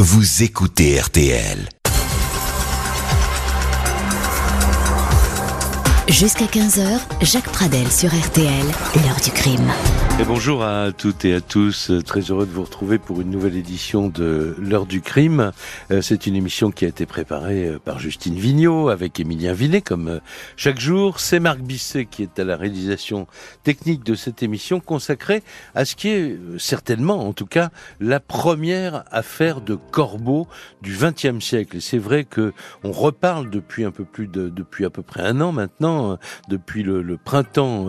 Vous écoutez RTL. Jusqu'à 15h, Jacques Pradel sur RTL, l'heure du crime. Et bonjour à toutes et à tous, très heureux de vous retrouver pour une nouvelle édition de l'heure du crime. Euh, c'est une émission qui a été préparée euh, par Justine Vignot avec Émilien Villet comme euh, chaque jour. C'est Marc Bisset qui est à la réalisation technique de cette émission consacrée à ce qui est certainement, en tout cas, la première affaire de corbeau du XXe siècle. C'est vrai que on reparle depuis un peu plus de, depuis à peu près un an maintenant euh, depuis le, printemps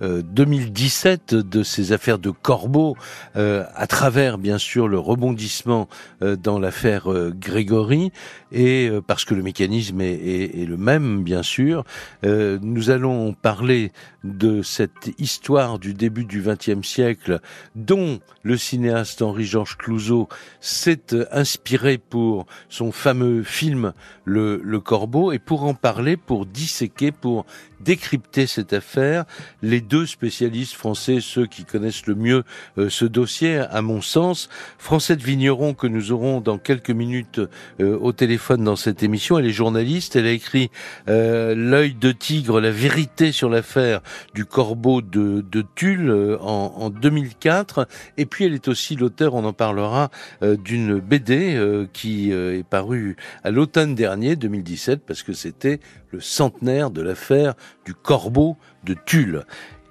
2017 euh, euh, de ces affaires de corbeaux, à travers bien sûr le rebondissement dans l'affaire Grégory, et parce que le mécanisme est, le même bien sûr. nous allons parler de cette histoire du début du XXe siècle, dont le cinéaste Henri-Georges Clouzot s'est inspiré pour son fameux film le, le Corbeau, et pour en parler, pour disséquer, pour décrypter cette affaire. Les deux spécialistes français, ceux qui connaissent le mieux euh, ce dossier, à mon sens, Francette Vigneron, que nous aurons dans quelques minutes euh, au téléphone dans cette émission, elle est journaliste, elle a écrit euh, L'œil de tigre, la vérité sur l'affaire du corbeau de, de Tulle en, en, 2004, et puis elle est aussi l'auteur, on en parlera, d'une BD qui est parue à l'automne dernier, 2017, parce que c'était le centenaire de l'affaire du corbeau de Tulle.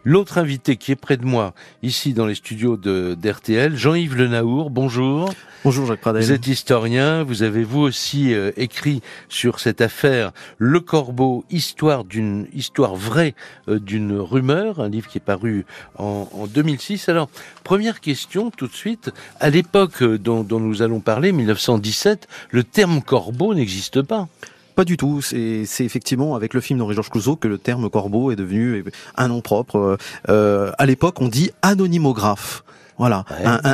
L'autre invité qui est près de moi, ici dans les studios de d'RTL, Jean-Yves Le Naour, bonjour. Bonjour Jacques Pradel. Vous êtes historien, vous avez vous aussi euh, écrit sur cette affaire Le Corbeau, histoire d'une histoire vraie euh, d'une rumeur, un livre qui est paru en, en, 2006. Alors, première question tout de suite, à l'époque dont, dont nous allons parler, 1917, le terme corbeau n'existe pas. Pas du tout. C'est effectivement avec le film d'Henri-Georges que le terme corbeau est devenu un nom propre. Euh, à l'époque, on dit anonymographe. Voilà,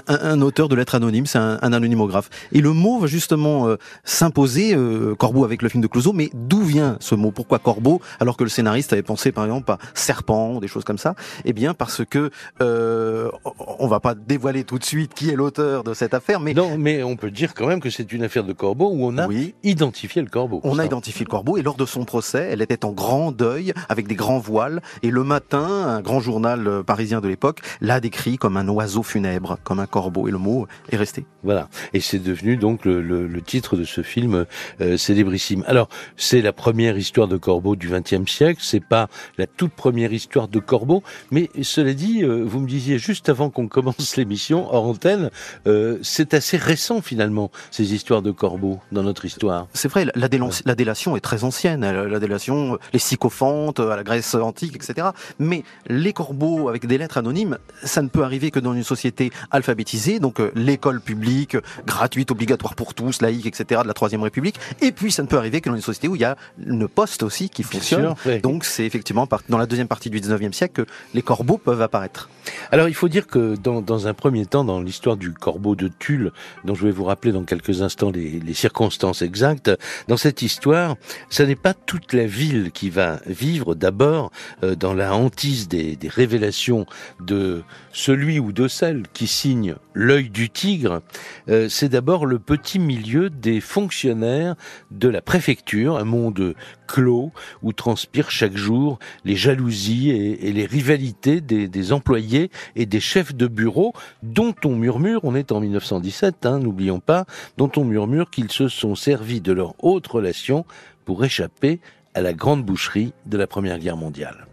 un, auteur de lettres anonymes, c'est un, anonymographe. Et le mot va justement euh, s'imposer, euh, Corbeau avec le film de Clouseau, mais d'où vient ce mot? Pourquoi Corbeau? Alors que le scénariste avait pensé par exemple à serpent ou des choses comme ça. Eh bien parce que euh, on va pas dévoiler tout de suite qui est l'auteur de cette affaire, mais non, mais on peut dire quand même que c'est une affaire de Corbeau où on a identifié le Corbeau. On a identifié le Corbeau et lors de son procès, elle était en grand deuil avec des grands voiles. Et le matin, un grand journal euh, parisien de l'époque l'a décrit comme un oiseau funèbre, comme un corbeau, et le mot est resté. Voilà, et c'est devenu donc le, le, le, titre de ce film euh, célébrissime. Alors, c'est la première histoire de corbeau du XXe siècle, c'est pas la toute première histoire de corbeau, mais cela dit, euh, vous me disiez juste avant qu'on commence l'émission, hors antenne, euh, c'est assez récent finalement, ces histoires de corbeaux dans notre histoire. C'est vrai, la, la, délation est très ancienne, la délation, les sycophantes à la Grèce antique, etc. Mais les corbeaux avec des lettres anonymes, ça ne peut arriver que dans une société société alphabétisée, donc euh, l'école publique, gratuite, obligatoire pour tous, laïque, etc., de la Troisième République. Et puis, ça ne peut arriver que dans une société où il y a une poste aussi qui fonctionne. Donc, c'est effectivement dans la deuxième partie du 19e siècle que les corbeaux peuvent apparaître. Alors, il faut dire que dans, dans un premier temps, dans l'histoire du corbeau de Tulle, dont je vais vous rappeler dans quelques instants les, les circonstances exactes, dans cette histoire, ce n'est pas toute la ville qui va vivre d'abord euh, dans la hantise des, des révélations de celui ou de celle qui signe l'œil du tigre, euh, c'est d'abord le petit milieu des fonctionnaires de la préfecture, un monde clos où transpirent chaque jour les jalousies et, les rivalités des, employés et des chefs de bureau dont on murmure, on est en 1917, hein, n'oublions pas, dont on murmure qu'ils se sont servis de leur haute relation pour échapper à la grande boucherie de la Première Guerre mondiale.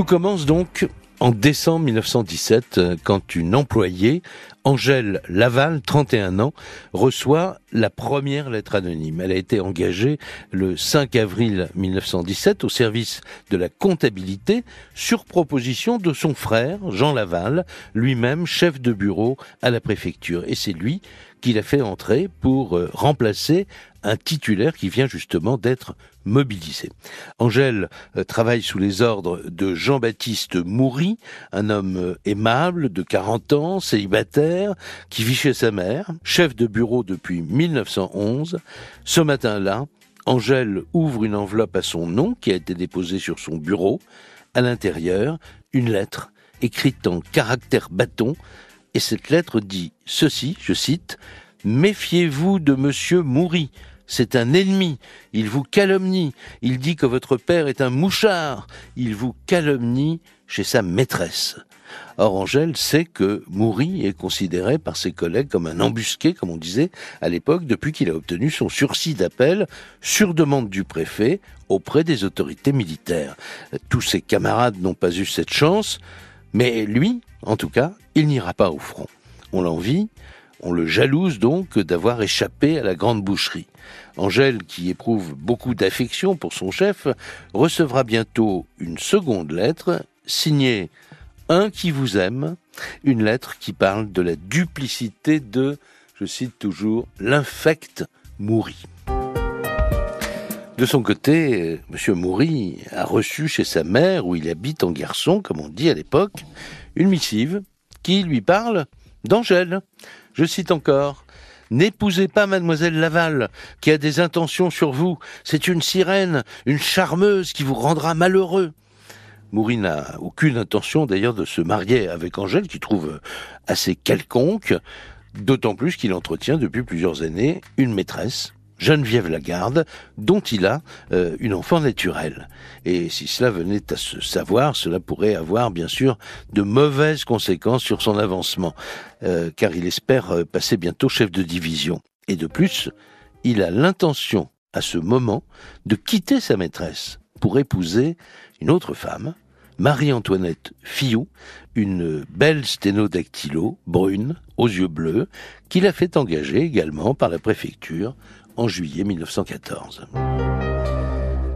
Tout commence donc en décembre 1917, euh, quand une employée, Angèle Laval, 31 ans, reçoit la première lettre anonyme. Elle a été engagée le 5 avril 1917 au service de la comptabilité sur proposition de son frère, Jean Laval, lui-même chef de bureau à la préfecture. Et c'est lui qui l'a fait entrer pour euh, remplacer un titulaire qui vient justement d'être mobilisé. Angèle euh, travaille sous les ordres de Jean-Baptiste Moury, un homme euh, aimable de 40 ans, célibataire, qui vit chez sa mère, chef de bureau depuis 1911. Ce matin-là, Angèle ouvre une enveloppe à son nom qui a été déposée sur son bureau. À l'intérieur, une lettre écrite en caractère bâton, et cette lettre dit ceci, je cite, Méfiez-vous de monsieur Moury, c'est un ennemi, il vous calomnie, il dit que votre père est un mouchard, il vous calomnie chez sa maîtresse. Or, Angèle sait que Moury est considéré par ses collègues comme un embusqué, comme on disait à l'époque, depuis qu'il a obtenu son sursis d'appel sur demande du préfet auprès des autorités militaires. Tous ses camarades n'ont pas eu cette chance, mais lui, en tout cas, il n'ira pas au front. On l'envie, on le jalouse donc d'avoir échappé à la grande boucherie. Angèle, qui éprouve beaucoup d'affection pour son chef, recevra bientôt une seconde lettre signée Un qui vous aime, une lettre qui parle de la duplicité de, je cite toujours, l'infect Moury. De son côté, M. Moury a reçu chez sa mère, où il habite en garçon, comme on dit à l'époque, une missive qui lui parle d'Angèle. Je cite encore. N'épousez pas mademoiselle Laval, qui a des intentions sur vous. C'est une sirène, une charmeuse qui vous rendra malheureux. Moury n'a aucune intention d'ailleurs de se marier avec Angèle, qui trouve assez quelconque, d'autant plus qu'il entretient depuis plusieurs années une maîtresse, Geneviève Lagarde, dont il a euh, une enfant naturelle. Et si cela venait à se savoir, cela pourrait avoir bien sûr de mauvaises conséquences sur son avancement, euh, car il espère euh, passer bientôt chef de division. Et de plus, il a l'intention à ce moment de quitter sa maîtresse pour épouser une autre femme, Marie-Antoinette Fillou, une belle sténodactylo, brune, aux yeux bleus, qu'il a fait engager également par la préfecture en juillet 1914.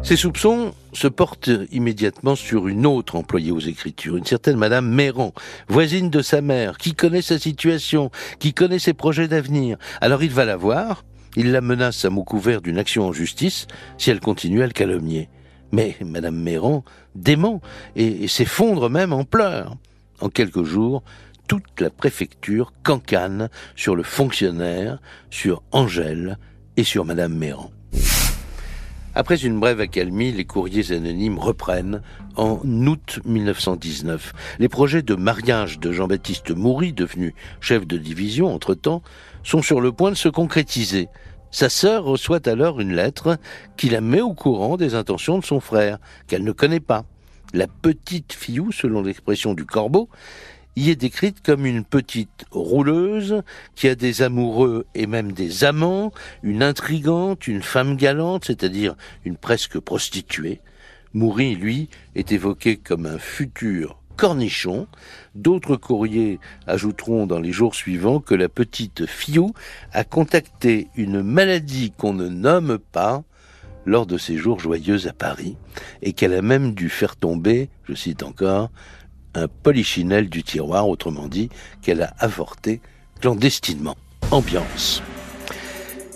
Ses soupçons se portent immédiatement sur une autre employée aux Écritures, une certaine Madame Méran, voisine de sa mère, qui connaît sa situation, qui connaît ses projets d'avenir. Alors il va la voir, il la menace à mot couvert d'une action en justice si elle continue à le calomnier. Mais Madame Méran dément et, s'effondre même en pleurs. En quelques jours, toute la préfecture cancane sur le fonctionnaire, sur Angèle et sur Madame Méran. Après une brève accalmie, les courriers anonymes reprennent en août 1919. Les projets de mariage de Jean-Baptiste Moury, devenu chef de division entre-temps, sont sur le point de se concrétiser. Sa sœur reçoit alors une lettre qui la met au courant des intentions de son frère, qu'elle ne connaît pas. La petite Fiou, selon l'expression du corbeau, y est décrite comme une petite rouleuse qui a des amoureux et même des amants, une intrigante, une femme galante, c'est-à-dire une presque prostituée. Moury, lui, est évoqué comme un futur cornichon. D'autres courriers ajouteront dans les jours suivants que la petite Fiou a contacté une maladie qu'on ne nomme pas lors de ses jours joyeux à Paris et qu'elle a même dû faire tomber, je cite encore, un polichinelle du tiroir, autrement dit, qu'elle a avorté clandestinement. Ambiance.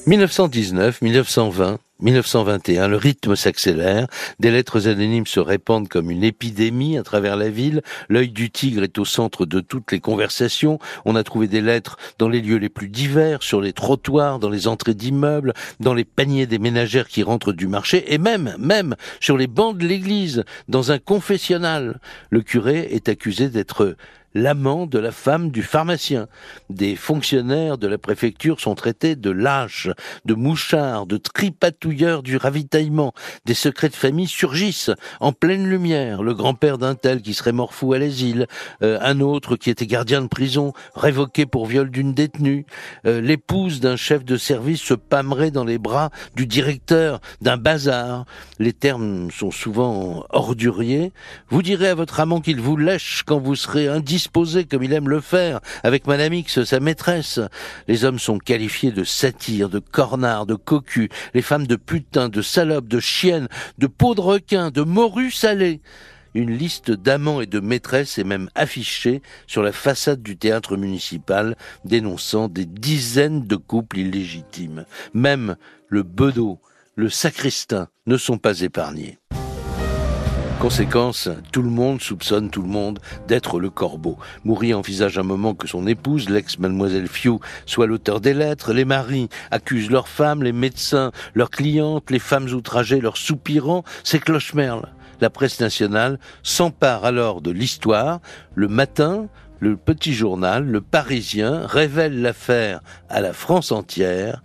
1919, 1920, 1921, le rythme s'accélère, des lettres anonymes se répandent comme une épidémie à travers la ville, l'œil du tigre est au centre de toutes les conversations, on a trouvé des lettres dans les lieux les plus divers, sur les trottoirs, dans les entrées d'immeubles, dans les paniers des ménagères qui rentrent du marché, et même, même, sur les bancs de l'église, dans un confessionnal. Le curé est accusé d'être l'amant de la femme du pharmacien. Des fonctionnaires de la préfecture sont traités de lâches, de mouchards, de tripatouilleurs du ravitaillement. Des secrets de famille surgissent en pleine lumière. Le grand-père d'un tel qui serait mort fou à l'asile, euh, un autre qui était gardien de prison, révoqué pour viol d'une détenue, euh, l'épouse d'un chef de service se pâmerait dans les bras du directeur d'un bazar. Les termes sont souvent orduriers. Vous direz à votre amant qu'il vous lèche quand vous serez indispensable disposé comme il aime le faire avec Madame X, sa maîtresse. Les hommes sont qualifiés de satyres, de cornards, de cocus, les femmes de putains, de salopes, de chiennes, de peaux de requin, de morues salées. Une liste d'amants et de maîtresses est même affichée sur la façade du théâtre municipal, dénonçant des dizaines de couples illégitimes. Même le bedeau, le sacristain ne sont pas épargnés. Conséquence, tout le monde soupçonne tout le monde d'être le corbeau. Moury envisage un moment que son épouse, l'ex-mademoiselle Fiou, soit l'auteur des lettres. Les maris accusent leurs femmes, les médecins, leurs clientes, les femmes outragées, leurs soupirants. C'est cloche-merle. La presse nationale s'empare alors de l'histoire. Le matin, le petit journal, le Parisien, révèle l'affaire à la France entière.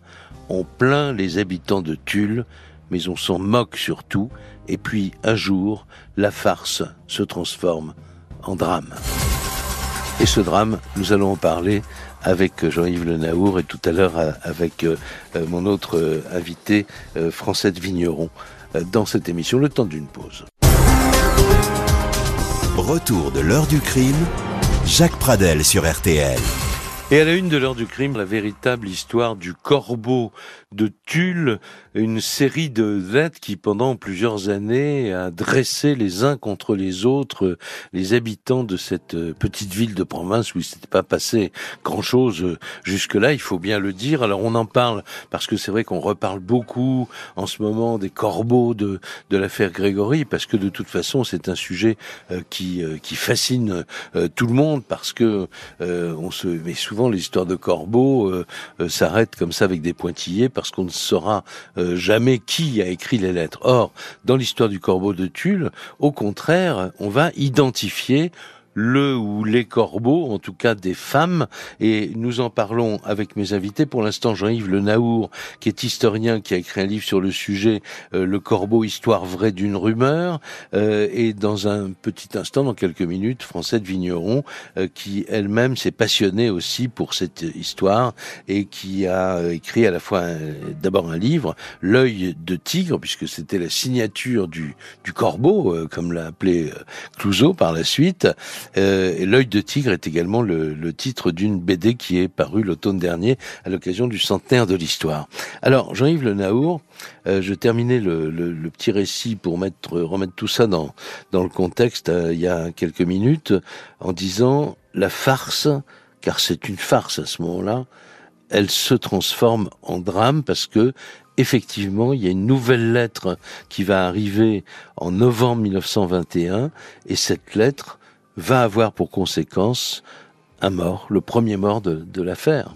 On plaint les habitants de Tulle, mais on s'en moque surtout. Et puis, un jour, la farce se transforme en drame. Et ce drame, nous allons en parler avec Jean-Yves Le Naour et tout à l'heure avec euh, euh, mon autre euh, invité, Francette Vigneron, dans cette émission, le temps d'une pause. Retour de l'heure du crime, Jacques Pradel sur RTL. Et à la une de l'heure du crime, la véritable histoire du corbeau de Tulle, une série de lettres qui pendant plusieurs années a dressé les uns contre les autres les habitants de cette petite ville de province où il s'était pas passé grand chose jusque-là, il faut bien le dire. Alors on en parle parce que c'est vrai qu'on reparle beaucoup en ce moment des corbeaux de, de l'affaire Grégory parce que de toute façon c'est un sujet euh, qui, euh, qui fascine euh, tout le monde parce que on se met souvent l'histoire de corbeaux s'arrête comme ça avec des pointillés parce qu'on ne saura euh, jamais qui a écrit les lettres. Or, dans l'histoire du corbeau de Tulle, au contraire, on va identifier le ou les corbeaux, en tout cas des femmes, et nous en parlons avec mes invités. Pour l'instant, Jean-Yves Le Naour, qui est historien, qui a écrit un livre sur le sujet, euh, Le corbeau, histoire vraie d'une rumeur, euh, et dans un petit instant, dans quelques minutes, Francette Vigneron, euh, qui elle-même s'est passionnée aussi pour cette histoire, et qui a écrit à la fois d'abord un livre, L'œil de tigre, puisque c'était la signature du, du corbeau, comme l'a appelé Clouseau par la suite, euh, L'œil de tigre est également le, le titre d'une BD qui est parue l'automne dernier à l'occasion du centenaire de l'histoire. Alors, Jean-Yves Le Naour, euh, je terminais le, le, le, petit récit pour mettre, remettre tout ça dans, dans le contexte euh, il y a quelques minutes en disant la farce, car c'est une farce à ce moment-là, elle se transforme en drame parce que effectivement, il y a une nouvelle lettre qui va arriver en novembre 1921 et cette lettre va avoir pour conséquence un mort, le premier mort de, l'affaire.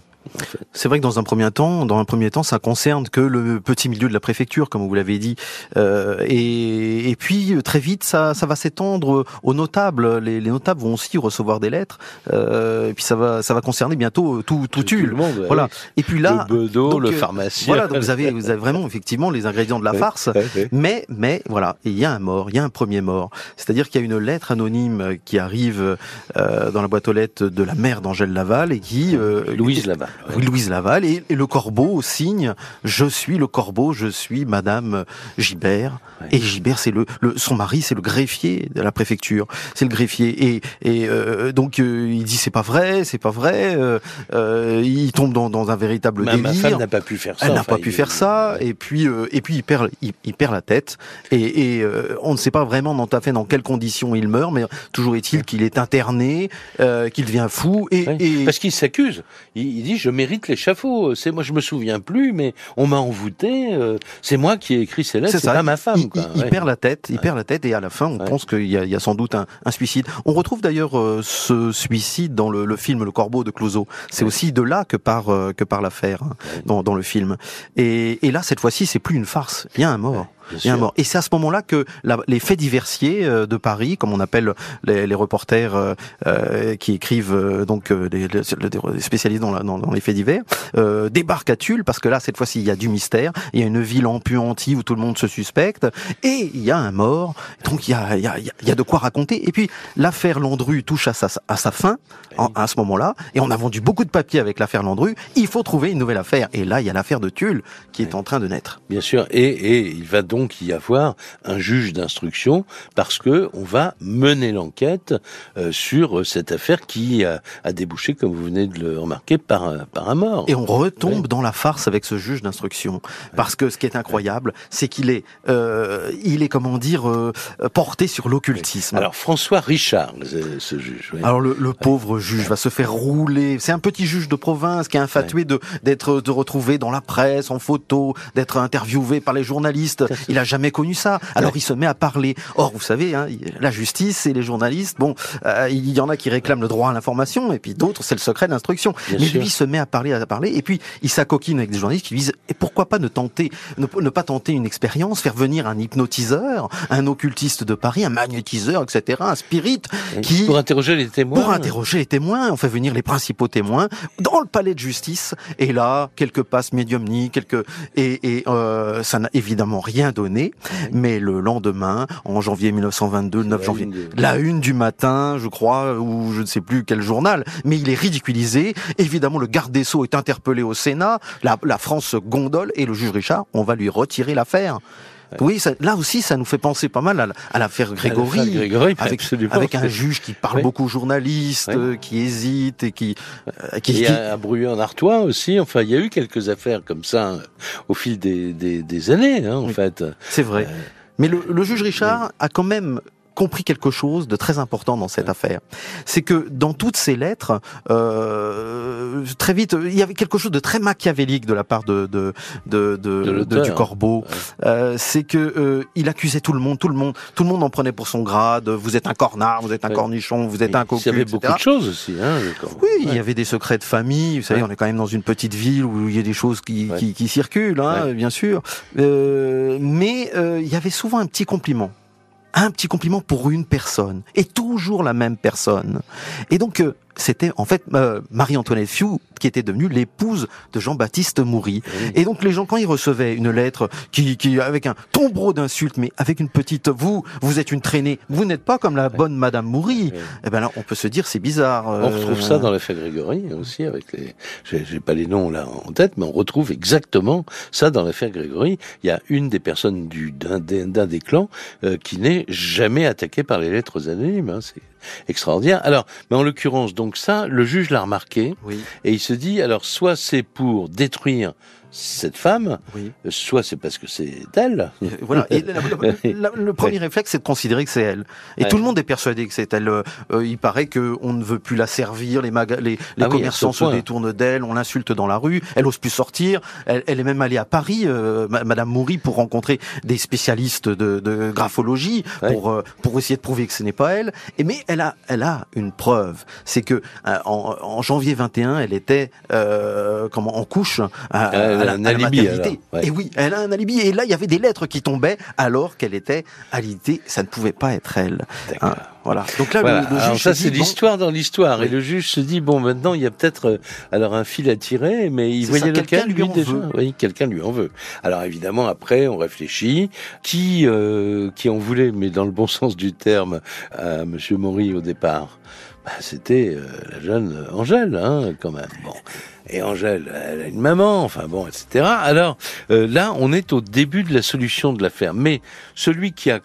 C'est vrai que dans un premier temps, dans un premier temps, ça concerne que le petit milieu de la préfecture, comme vous l'avez dit, euh, et, et, puis très vite, ça, ça va s'étendre aux notables. Les, les, notables vont aussi recevoir des lettres, euh, et puis ça va, ça va concerner bientôt tout, tout, tout le monde. Voilà. Et puis là, le bedeau, le pharmacien. Voilà, donc vous avez, vous avez vraiment effectivement les ingrédients de la farce. Mais, mais voilà, il y a un mort, il y a un premier mort. C'est-à-dire qu'il y a une lettre anonyme qui arrive euh, dans la boîte aux lettres de la mère d'Angèle Laval et qui euh, Louise Laval. Oui, Louise Laval et, et, le corbeau signe je suis le corbeau, je suis Madame Gibert. Ouais. Et Gibert, c'est le, le, son mari, c'est le greffier de la préfecture, c'est le greffier. Et, et euh, donc euh, il dit c'est pas vrai, c'est pas vrai. Euh, euh, il tombe dans, dans un véritable ma, délire. Ma femme n'a pas pu faire ça. Elle n'a pas pu faire ça. Et puis euh, et puis il perd il, il perd la tête. Et, et euh, on ne sait pas vraiment dans, à fait dans quelles conditions il meurt, mais toujours est-il qu'il est interné, qu'il devient fou. Et, et... parce qu'il s'accuse. Il, il dit je mérite l'échafaud. C'est moi, je me souviens plus, mais on m'a envoûté. Euh, c'est moi qui ai écrit ces lettres, c'est pas ma femme. Il, quoi. il ouais. perd la tête, il ouais. perd la tête, et à la fin, on ouais. pense qu'il y, y, a sans doute un, un suicide. On retrouve d'ailleurs euh, ce suicide dans le, le, film Le Corbeau de Clouseau. C'est aussi de là que part euh, que part l'affaire hein, dans, dans, le film. Et, et là, cette fois-ci, c'est plus une farce. Il y a un mort. Et, un mort. et c'est à ce moment-là que la, les faits diversiers euh, de Paris, comme on appelle les, les reporters euh, euh, qui écrivent euh, donc des, des, spécialistes dans, la, dans, dans, les faits divers, débarquent à Tulle parce que là cette fois-ci il y a du mystère, il y a une ville empuantie où tout le monde se suspecte et il y a un mort, donc il y a, il y a, il y a de quoi raconter. Et puis l'affaire Landru touche à sa, à sa fin en, à ce moment-là et on a vendu beaucoup de papiers avec l'affaire Landru. Il faut trouver une nouvelle affaire et là il y a l'affaire de Tulle qui est en train de naître. Bien sûr et, et il va donc donc y avoir un juge d'instruction parce que on va mener l'enquête euh, sur cette affaire qui a, a, débouché, comme vous venez de le remarquer, par, par un mort. Et on retombe ouais. dans la farce avec ce juge d'instruction parce que ce qui est incroyable, c'est qu'il est, euh, il est comment dire, euh, porté sur l'occultisme. Alors François Richard, ce juge. Oui. Alors le, le pauvre juge va se faire rouler. C'est un petit juge de province qui est infatué de d'être de retrouver dans la presse, en photo, d'être interviewé par les journalistes. Il a jamais connu ça. Alors il se met à parler. Or, vous savez, hein, la justice et les journalistes, bon, euh, il y en a qui réclament le droit à l'information, et puis d'autres, c'est le secret d'instruction. Mais lui il se met à parler, à parler, et puis il s'acoquine avec des journalistes qui disent et pourquoi pas ne tenter, ne, pas tenter une expérience, faire venir un hypnotiseur, un occultiste de Paris, un magnétiseur, etc., un spirit, qui pour interroger les témoins. Pour interroger les témoins, on fait venir les principaux témoins dans le palais de justice, et là, quelques passes médiumniques, quelques et, et euh, ça n'a évidemment rien donné, mais le lendemain, en janvier 1922, le 9 janvier, la une du matin, je crois, ou je ne sais plus quel journal, mais il est ridiculisé. Évidemment, le garde des Sceaux est interpellé au Sénat, la, la France gondole, et le juge Richard, on va lui retirer l'affaire. Oui, ça, là aussi, ça nous fait penser pas mal à, l'affaire Grégory, Grégory avec, avec un juge qui parle beaucoup aux journalistes, qui hésite et qui... Euh, qui il y a un en Artois aussi, enfin, il y a eu quelques affaires comme ça euh, au fil des, des, des années, hein, en fait. C'est vrai. Euh, Mais le, le, juge Richard a quand même compris quelque chose de très important dans cette affaire. C'est que dans toutes ces lettres, euh, très vite, il y avait quelque chose de très machiavélique de la part de, de, de, de, du Corbeau. Euh, c'est que euh, il accusait tout le monde, tout le monde, tout le monde en prenait pour son grade. Vous êtes un cornard, vous êtes un cornichon, vous êtes un cocu. Il y avait beaucoup de choses aussi. Hein, oui, il y avait des secrets de famille. Vous savez, on est quand même dans une petite ville où il y a des choses qui, qui, qui circulent, hein, bien sûr. Euh, mais euh, il y avait souvent un petit compliment un petit compliment pour une personne et toujours la même personne. Et donc euh, c'était en fait euh, Marie-Antoinette Fiou qui était devenue l'épouse de Jean-Baptiste Moury. Et donc les gens quand ils recevaient une lettre qui, qui avec un tombereau d'insultes, mais avec une petite vous, vous êtes une traînée, vous n'êtes pas comme la bonne Madame Moury. Eh ben là, on peut se dire c'est bizarre. On retrouve ça euh. dans l'affaire Grégory aussi avec les, j'ai pas les noms là en tête, mais on retrouve exactement ça dans l'affaire Grégory. Il y a une des personnes du d'un des, clans euh, qui n'est jamais attaquée par les lettres anonymes. Hein. C'est extraordinaire. Alors, mais en l'occurrence, donc ça, le juge l'a remarqué, oui. et il se dit, alors, soit c'est pour détruire cette femme, oui. soit c'est parce que c'est elle. Voilà. Et le premier réflexe, c'est de considérer que c'est elle. Et tout le monde est persuadé que c'est elle. Euh, il paraît que on ne veut plus la servir. Les, les, les ah commerçants se détournent d'elle. On l'insulte dans la rue. Elle ose plus sortir. Elle, elle est même allée à Paris, euh, Madame Moury, pour rencontrer des spécialistes de, de graphologie pour euh, pour essayer de prouver que ce n'est pas elle. Et mais elle a elle a une preuve. C'est que euh, en, en, janvier 21, elle était comment en couche. À, elle a un alibi. Et oui, elle a un alibi. Et là, il y avait des lettres qui tombaient alors qu'elle était alitée. Ça ne pouvait pas être elle. Hein, voilà. Donc là, Le, juge ça, c'est l'histoire dans l'histoire. Et le juge se dit bon, maintenant, il y a peut-être euh, alors un fil à tirer, mais il voyait lequel lui, déjà. Oui, quelqu'un lui en veut. Alors évidemment, après, on réfléchit. Qui euh, qui en voulait, mais dans le bon sens du terme, à Monsieur Maury au départ? Bah, c'était euh, la jeune Angèle, hein, quand même. Bon. Et Angèle, elle a une maman, enfin bon, etc. Alors euh, là, on est au début de la solution de l'affaire. Mais celui qui a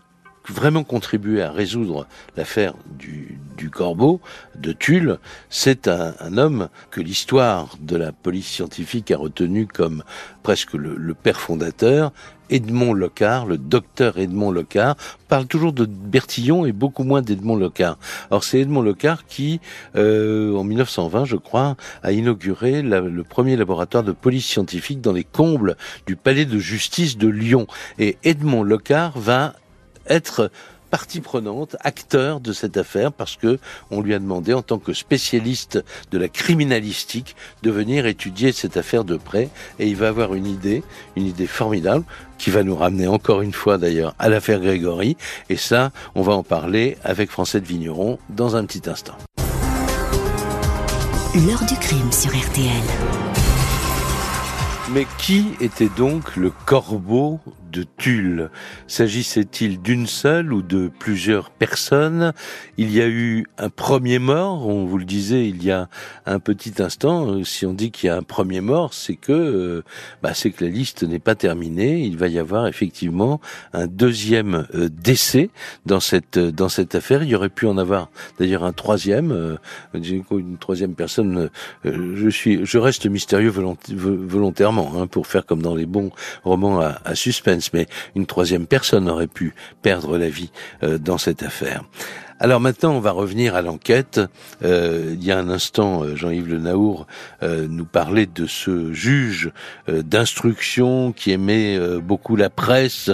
vraiment contribué à résoudre l'affaire du, du, corbeau de Tulle, c'est un, un, homme que l'histoire de la police scientifique a retenu comme presque le, le père fondateur, Edmond Locard, le docteur Edmond Locard, parle toujours de Bertillon et beaucoup moins d'Edmond Locard. Alors c'est Edmond Locard qui, euh, en 1920, je crois, a inauguré le premier laboratoire de police scientifique dans les combles du palais de justice de Lyon. Et Edmond Locard va être partie prenante, acteur de cette affaire, parce que on lui a demandé, en tant que spécialiste de la criminalistique, de venir étudier cette affaire de près, et il va avoir une idée, une idée formidable, qui va nous ramener encore une fois d'ailleurs à l'affaire Grégory, et ça, on va en parler avec Français de Vigneron dans un petit instant. L'heure du crime sur RTL. Mais qui était donc le corbeau de Tulle. S'agissait-il d'une seule ou de plusieurs personnes? Il y a eu un premier mort, on vous le disait il y a un petit instant. Euh, si on dit qu'il y a un premier mort, c'est que euh, bah, c'est que la liste n'est pas terminée. Il va y avoir effectivement un deuxième euh, décès dans cette dans cette affaire. Il y aurait pu en avoir d'ailleurs un troisième, une troisième personne. je suis, je reste mystérieux volontairement hein, pour faire comme dans les bons romans à, à suspense mais une troisième personne aurait pu perdre la vie euh, dans cette affaire. Alors maintenant, on va revenir à l'enquête. Euh, il y a un instant, euh, Jean-Yves Le Naour euh, nous parlait de ce juge d'instruction qui aimait beaucoup la presse,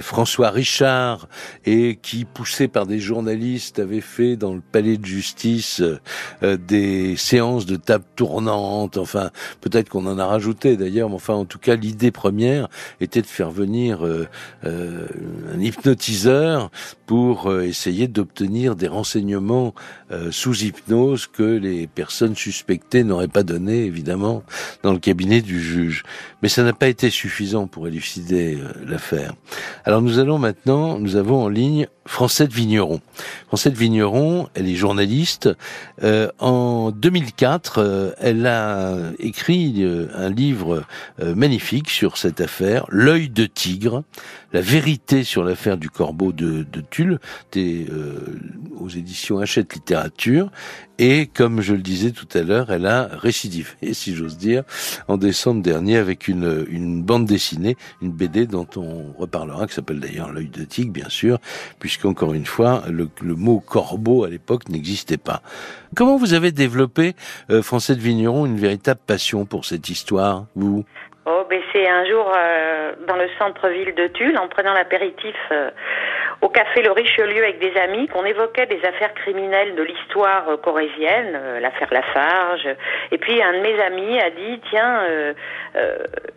François Richard, et qui, poussé par des journalistes, avait fait dans le palais de justice des séances de table tournante. Enfin, peut-être qu'on en a rajouté d'ailleurs, mais enfin, en tout cas, l'idée première était de faire venir un hypnotiseur pour essayer d'obtenir des renseignements euh, sous hypnose que les personnes suspectées n'auraient pas donné, évidemment, dans le cabinet du juge. Mais ça n'a pas été suffisant pour élucider euh, l'affaire. Alors nous allons maintenant, nous avons en ligne Française Vigneron. Française Vigneron, elle est journaliste. Euh, en 2004, elle a écrit un livre magnifique sur cette affaire, L'œil de tigre, la vérité sur l'affaire du corbeau de, Tulle, aux éditions Hachette Littérature. Et comme je le disais tout à l'heure, elle a récidivé, si j'ose dire, en décembre dernier avec une, une bande dessinée, une BD dont on reparlera, qui s'appelle d'ailleurs L'œil de tigre, bien sûr, puisqu'encore une fois, le, le, mot corbeau à l'époque n'existait pas. Comment vous avez développé, euh, Français de Vigneron, une véritable passion pour cette histoire, vous? Oh, ben c'est un jour euh, dans le centre-ville de Tulle, en prenant l'apéritif euh, au café Le Richelieu avec des amis qu'on évoquait des affaires criminelles de l'histoire euh, corésienne, euh, l'affaire Lafarge. Et puis un de mes amis a dit tiens, euh,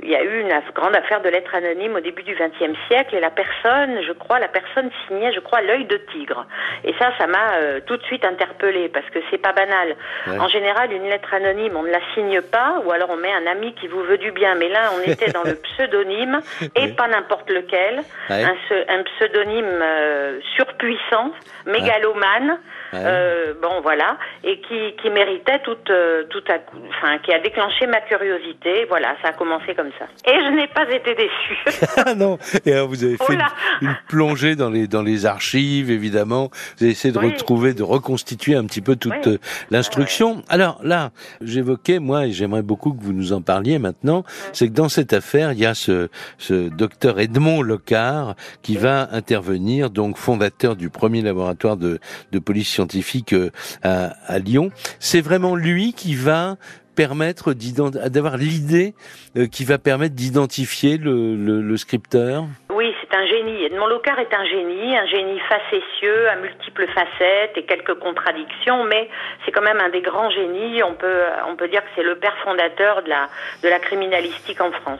il y a eu une grande affaire de lettres anonymes au début du XXe siècle et la personne, je crois, la personne signait, je crois, l'œil de tigre. Et ça, ça m'a tout de suite interpellée parce que c'est pas banal. En général, une lettre anonyme, on ne la signe pas ou alors on met un ami qui vous veut du bien. Mais là, on était dans le pseudonyme et pas n'importe lequel, un, un pseudonyme euh, surpuissant, mégalomane, euh, bon voilà, et qui, qui méritait tout, euh, tout à coup, enfin qui a déclenché ma curiosité. Voilà, ça a commencé comme ça. Et je n'ai pas été déçue. Ah non, et alors vous avez fait une, plongée dans les dans les archives, évidemment. Vous avez essayé de retrouver, de reconstituer un petit peu toute l'instruction. Alors là, j'évoquais moi, et j'aimerais beaucoup que vous nous en parliez maintenant, c'est que dans cette affaire, il y a ce ce docteur Edmond Locard qui va intervenir donc fondateur du premier laboratoire de, police scientifique euh, à, Lyon. C'est vraiment lui qui va permettre d'avoir l'idée euh, qui va permettre d'identifier le, scripteur? Oui, c'est un génie. Edmond Locard est un génie, un génie facétieux, à multiples facettes et quelques contradictions, mais c'est quand même un des grands génies. On peut, on peut dire que c'est le père fondateur de la, de la criminalistique en France.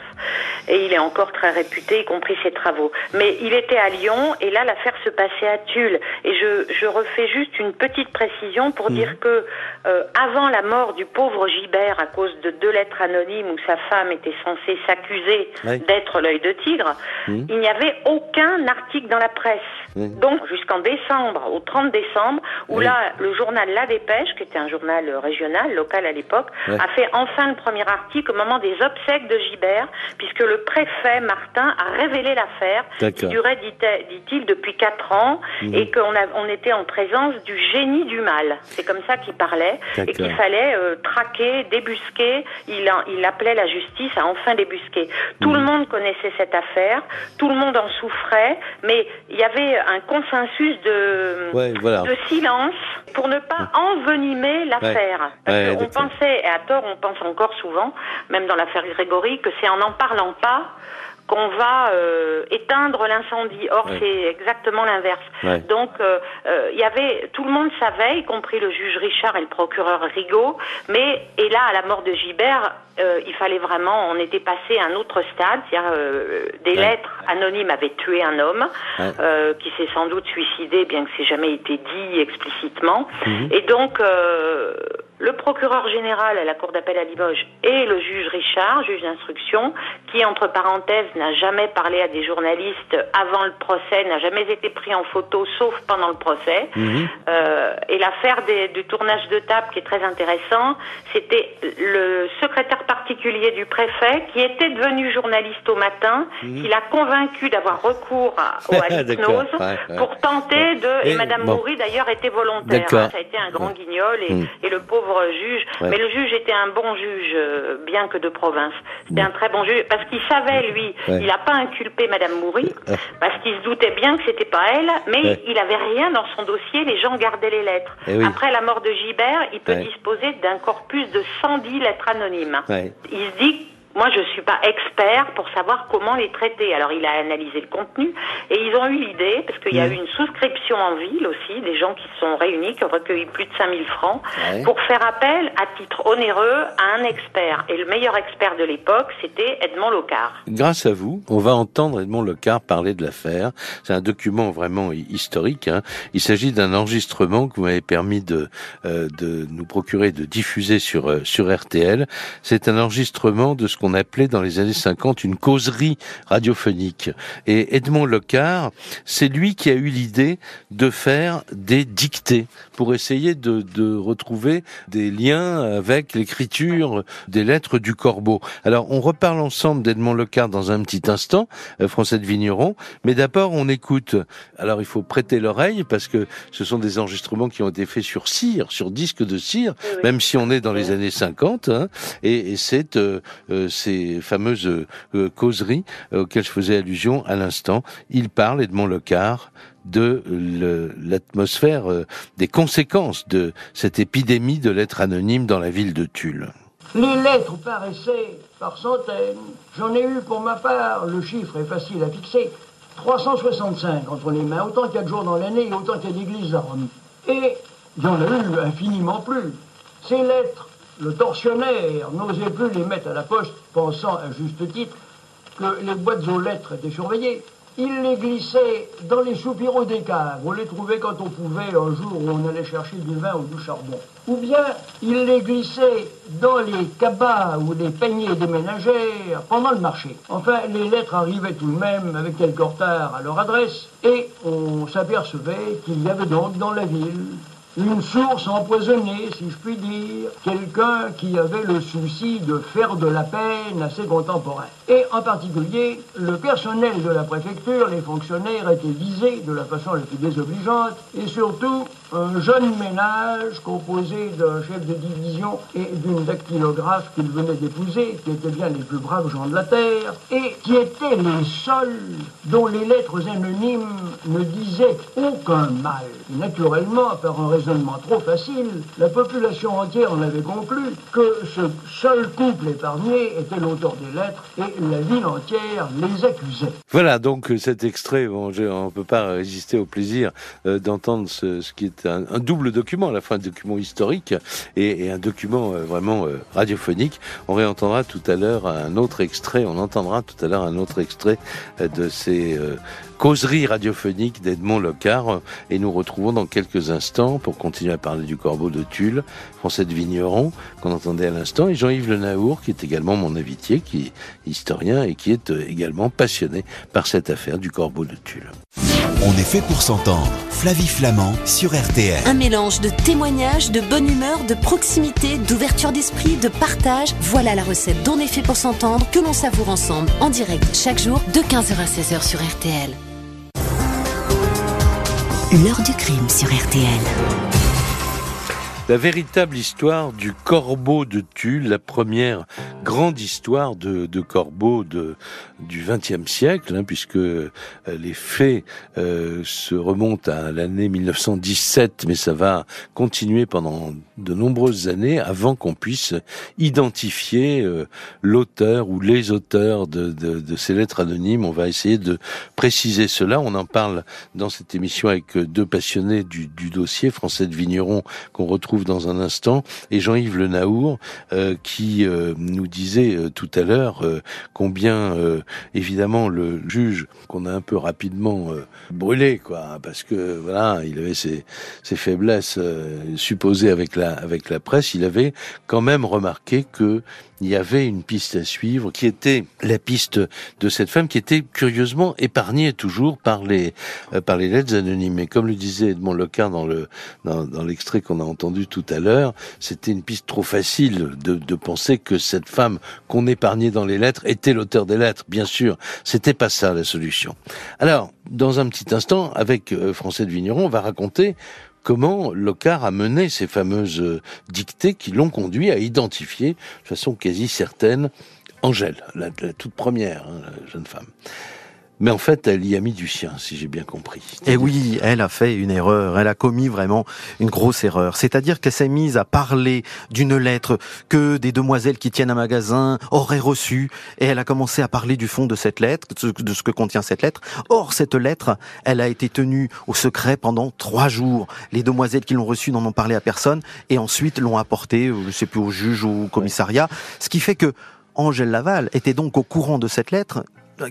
Et il est encore très réputé, y compris ses travaux. Mais il était à Lyon, et là, l'affaire se passait à Tulle. Et je, je refais juste une petite précision pour mmh. dire que, euh, avant la mort du pauvre Gibert, à cause de deux lettres anonymes où sa femme était censée s'accuser oui. d'être l'œil de tigre, mmh. il n'y avait aucun article dans la presse. Oui. Donc, jusqu'en décembre, au 30 décembre, où oui. là, le journal La Dépêche, qui était un journal régional, local à l'époque, a fait enfin le premier article au moment des obsèques de Gibert, puisque le préfet Martin a révélé l'affaire, qui durait, dit-il, depuis quatre ans, mmh. et qu'on on était en présence du génie du mal. C'est comme ça qu'il parlait, et qu'il fallait euh, traquer, débusquer. Il, en, il appelait la justice à enfin débusquer. Tout mmh. le monde connaissait cette affaire, tout le monde en souffrait, mais il y avait un consensus de, ouais, voilà. de silence pour ne pas envenimer l'affaire. Ouais. Qu'on pensait, et à tort, on pense encore souvent, même dans l'affaire Grégory, que c'est en n'en parlant pas qu'on va euh, éteindre l'incendie. Or, ouais. c'est exactement l'inverse. Ouais. Donc, il euh, euh, y avait tout le monde savait, y compris le juge Richard et le procureur Rigaud. Mais et là, à la mort de Gibert, euh, il fallait vraiment, on était passé à un autre stade, c'est-à-dire des ouais. lettres anonymes avaient tué un homme qui s'est sans doute suicidé, bien que c'est jamais été dit explicitement. Mmh. Et donc le procureur général à la cour d'appel à Limoges et le juge Richard, juge d'instruction, qui entre parenthèses n'a jamais parlé à des journalistes avant le procès, n'a jamais été pris en photo sauf pendant le procès. Mmh. Euh, et l'affaire du tournage de table qui est très intéressant, c'était le secrétaire particulier du préfet qui était devenu journaliste au matin, mmh. qui l'a convaincu d'avoir recours à, ouais, ouais. pour tenter de... Et, et Madame bon. Moury d'ailleurs était volontaire. Hein, ça a été un grand guignol et, mmh. et le pauvre pauvre juge. Mais le juge était un bon juge, euh, bien que de province. C'était un très bon juge parce qu'il savait lui. Il n'a pas inculpé Madame Moury parce qu'il se doutait bien que c'était pas elle, mais il avait rien dans son dossier. Les gens gardaient les lettres. Eh Après la mort de Gibert, il peut disposer d'un corpus de 110 lettres anonymes. Il se dit moi, je suis pas expert pour savoir comment les traiter. Alors, il a analysé le contenu et ils ont eu l'idée, parce qu'il y a eu une souscription en ville aussi, des gens qui se sont réunis, qui ont recueilli plus de 5000 francs, pour faire appel à titre onéreux à un expert. Et le meilleur expert de l'époque, c'était Edmond Locard. Grâce à vous, on va entendre Edmond Locard parler de l'affaire. C'est un document vraiment historique. Hein. Il s'agit d'un enregistrement que vous m'avez permis de, euh, de nous procurer, de diffuser sur, euh, sur RTL. C'est un enregistrement de ce qu'on appelait dans les années 50 une causerie radiophonique. Et Edmond Locard, c'est lui qui a eu l'idée de faire des dictées pour essayer de, de retrouver des liens avec l'écriture des lettres du corbeau. Alors, on reparle ensemble d'Edmond Locard dans un petit instant, euh, Français de Vigneron, mais d'abord, on écoute. Alors, il faut prêter l'oreille parce que ce sont des enregistrements qui ont été faits sur cire, sur disque de cire, même si on est dans les années 50, hein, et, et c'est euh, euh, ces fameuses euh, causeries euh, auxquelles je faisais allusion à l'instant. Il parle, Edmond Lecard, de l'atmosphère, euh, des conséquences de cette épidémie de lettres anonymes dans la ville de Tulle. Les lettres paraissaient par centaines. J'en ai eu pour ma part, le chiffre est facile à fixer, 365 entre les mains, autant qu'il y a de jours dans l'année et autant qu'il y a d'églises à Rome. Et il y en a eu infiniment plus. Ces lettres le tortionnaire n'osait plus les mettre à la poste, pensant à juste titre que les boîtes aux lettres étaient surveillées. Il les glissait dans les soupiraux des caves. On les trouvait quand on pouvait, un jour où on allait chercher du vin ou du charbon. Ou bien, il les glissait dans les cabas ou les paniers des ménagères pendant le marché. Enfin, les lettres arrivaient tout de même avec quelques retard à leur adresse et on s'apercevait qu'il y avait donc dans la ville une source empoisonnée, si je puis dire, quelqu'un qui avait le souci de faire de la peine à ses contemporains. Et en particulier, le personnel de la préfecture, les fonctionnaires étaient visés de la façon la plus désobligeante, et surtout un jeune ménage composé d'un chef de division et d'une dactylographe qu'il venait d'épouser, qui étaient bien les plus braves gens de la terre, et qui étaient les seuls dont les lettres anonymes ne disaient aucun mal. naturellement, par un raisonnement trop facile, la population entière en avait conclu que ce seul couple épargné était l'auteur des lettres et la ville entière les accusait. Voilà donc cet extrait, on ne peut pas résister au plaisir euh, d'entendre ce, ce qui est un, double document, à la fois un document historique et, un document euh, vraiment euh, radiophonique. On réentendra tout à l'heure un autre extrait, on entendra tout à l'heure un autre extrait euh, de ces causeries radiophoniques d'Edmond Locard et nous retrouvons dans quelques instants pour continuer à parler du corbeau de Tulle, Français de Vigneron, qu'on entendait à l'instant, et Jean-Yves Le Naour, qui est également mon invité, qui est historien et qui est également passionné par cette affaire du corbeau de Tulle. On est fait pour s'entendre. Flavie Flamand sur RTL. Un mélange de témoignages, de bonne humeur, de proximité, d'ouverture d'esprit, de partage. Voilà la recette d'On est fait pour s'entendre que l'on savoure ensemble en direct chaque jour de 15h à 16h sur RTL. L'heure du crime sur RTL. La véritable histoire du corbeau de Tulle, la première grande histoire de, de corbeau de, du XXe siècle, hein, puisque euh, les faits euh, se remontent à l'année 1917, mais ça va continuer pendant de nombreuses années avant qu'on puisse identifier euh, l'auteur ou les auteurs de, de, de, ces lettres anonymes. On va essayer de préciser cela. On en parle dans cette émission avec deux passionnés du, du dossier, Français de Vigneron, qu'on retrouve dans un instant, et Jean-Yves Le Naour, qui nous disait tout à l'heure combien évidemment le juge qu'on a un peu rapidement euh, brûlé, quoi, parce que voilà, il avait ses, ses faiblesses euh, supposées avec la avec la presse. Il avait quand même remarqué que il y avait une piste à suivre qui était la piste de cette femme qui était curieusement épargnée toujours par les euh, par les lettres anonymes. Et comme le disait Edmond Lecard dans le dans, dans l'extrait qu'on a entendu tout à l'heure, c'était une piste trop facile de, de penser que cette femme qu'on épargnait dans les lettres était l'auteur des lettres. Bien sûr, c'était pas ça la solution. Alors, dans un petit instant, avec euh, Français de Vigneron, on va raconter comment Locard a mené ces fameuses euh, dictées qui l'ont conduit à identifier de façon quasi certaine Angèle, la, toute première hein, jeune femme. Mais en fait, elle y a mis du sien, si j'ai bien compris. Et eh oui, elle a fait une erreur. Elle a commis vraiment une grosse erreur. C'est-à-dire qu'elle s'est mise à parler d'une lettre que des demoiselles qui tiennent un magasin auraient reçue. Et elle a commencé à parler du fond de cette lettre, de ce que contient cette lettre. Or, cette lettre, elle a été tenue au secret pendant trois jours. Les demoiselles qui l'ont reçue n'en ont parlé à personne et ensuite l'ont apportée, euh, je sais plus, au juge ou au commissariat. Ce qui fait que Angèle Laval était donc au courant de cette lettre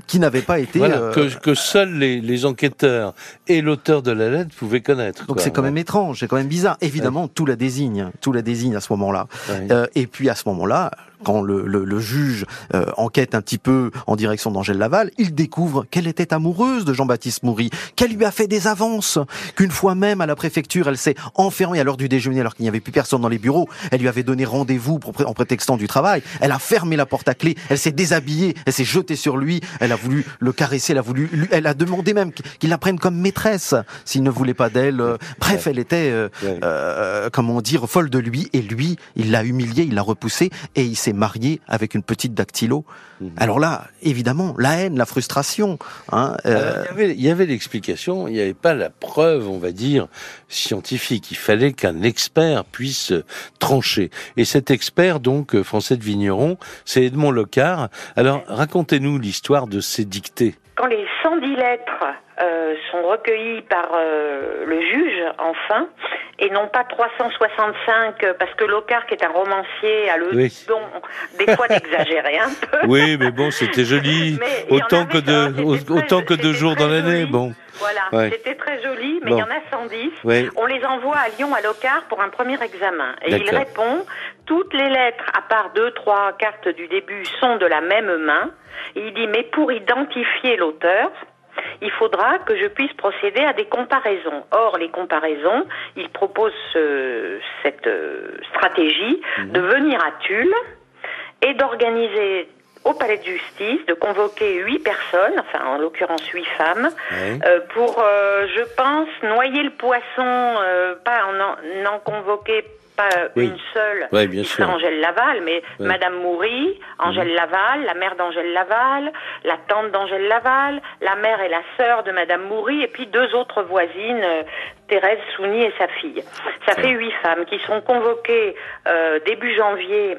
qui n'avait pas été euh, que, que, seuls les, les, enquêteurs et l'auteur de la lettre pouvaient connaître. Donc c'est quand même étrange, c'est quand même bizarre. Évidemment, tout la désigne, tout la désigne à ce moment-là. Euh, et puis à ce moment-là, quand le, le, le juge euh, enquête un petit peu en direction d'Angèle Laval, il découvre qu'elle était amoureuse de Jean-Baptiste Moury, qu'elle lui a fait des avances, qu'une fois même à la préfecture, elle s'est enfermée à l'heure du déjeuner alors qu'il n'y avait plus personne dans les bureaux. Elle lui avait donné rendez-vous en prétextant du travail. Elle a fermé la porte à clé, elle s'est déshabillée, elle s'est jetée sur lui, elle a voulu le caresser, elle a voulu, elle a demandé même qu'il la prenne comme maîtresse s'il ne voulait pas d'elle. Bref, elle était, euh, euh, comment dire, folle de lui et lui, il l'a humilié, il l'a repoussé et il s'est marié avec une petite dactylo. Mhm. Alors là, évidemment, la haine, la frustration. Hein, euh, il y avait l'explication, il n'y avait pas la preuve, on va dire, scientifique. Il fallait qu'un expert puisse trancher. Et cet expert, donc, euh, français de Vigneron, c'est Edmond Locard. Alors, racontez-nous l'histoire de ces dictées. Quand les 110 lettres euh, sont recueillies par le juge, enfin, et non pas 365 euh, parce que Locard qui est un romancier a le don des fois d'exagérer un peu. Oui, mais bon, c'était joli autant que de autant que deux jours dans l'année, bon. Voilà, c'était très joli, mais il y en a 110. On les envoie à Lyon à Locard pour un premier examen et il répond toutes les lettres à part deux trois cartes du début sont de la même main. Et il dit mais pour identifier l'auteur, il faudra que je puisse procéder à des comparaisons. Or, les comparaisons, il propose cette euh, stratégie mhm. de venir à Tulle et d'organiser au palais de justice de convoquer huit personnes, enfin en l'occurrence huit femmes, euh, pour, euh, je pense, noyer le poisson, pas en en convoquer une seule, Angèle Laval, mais Madame Moury, Angèle mhm. Laval, la mère d'Angèle Laval, la tante d'Angèle Laval, la mère et la sœur de Madame Moury, et puis deux autres voisines, euh, Thérèse Souni et sa fille. Ça fait huit femmes qui sont convoquées euh, début janvier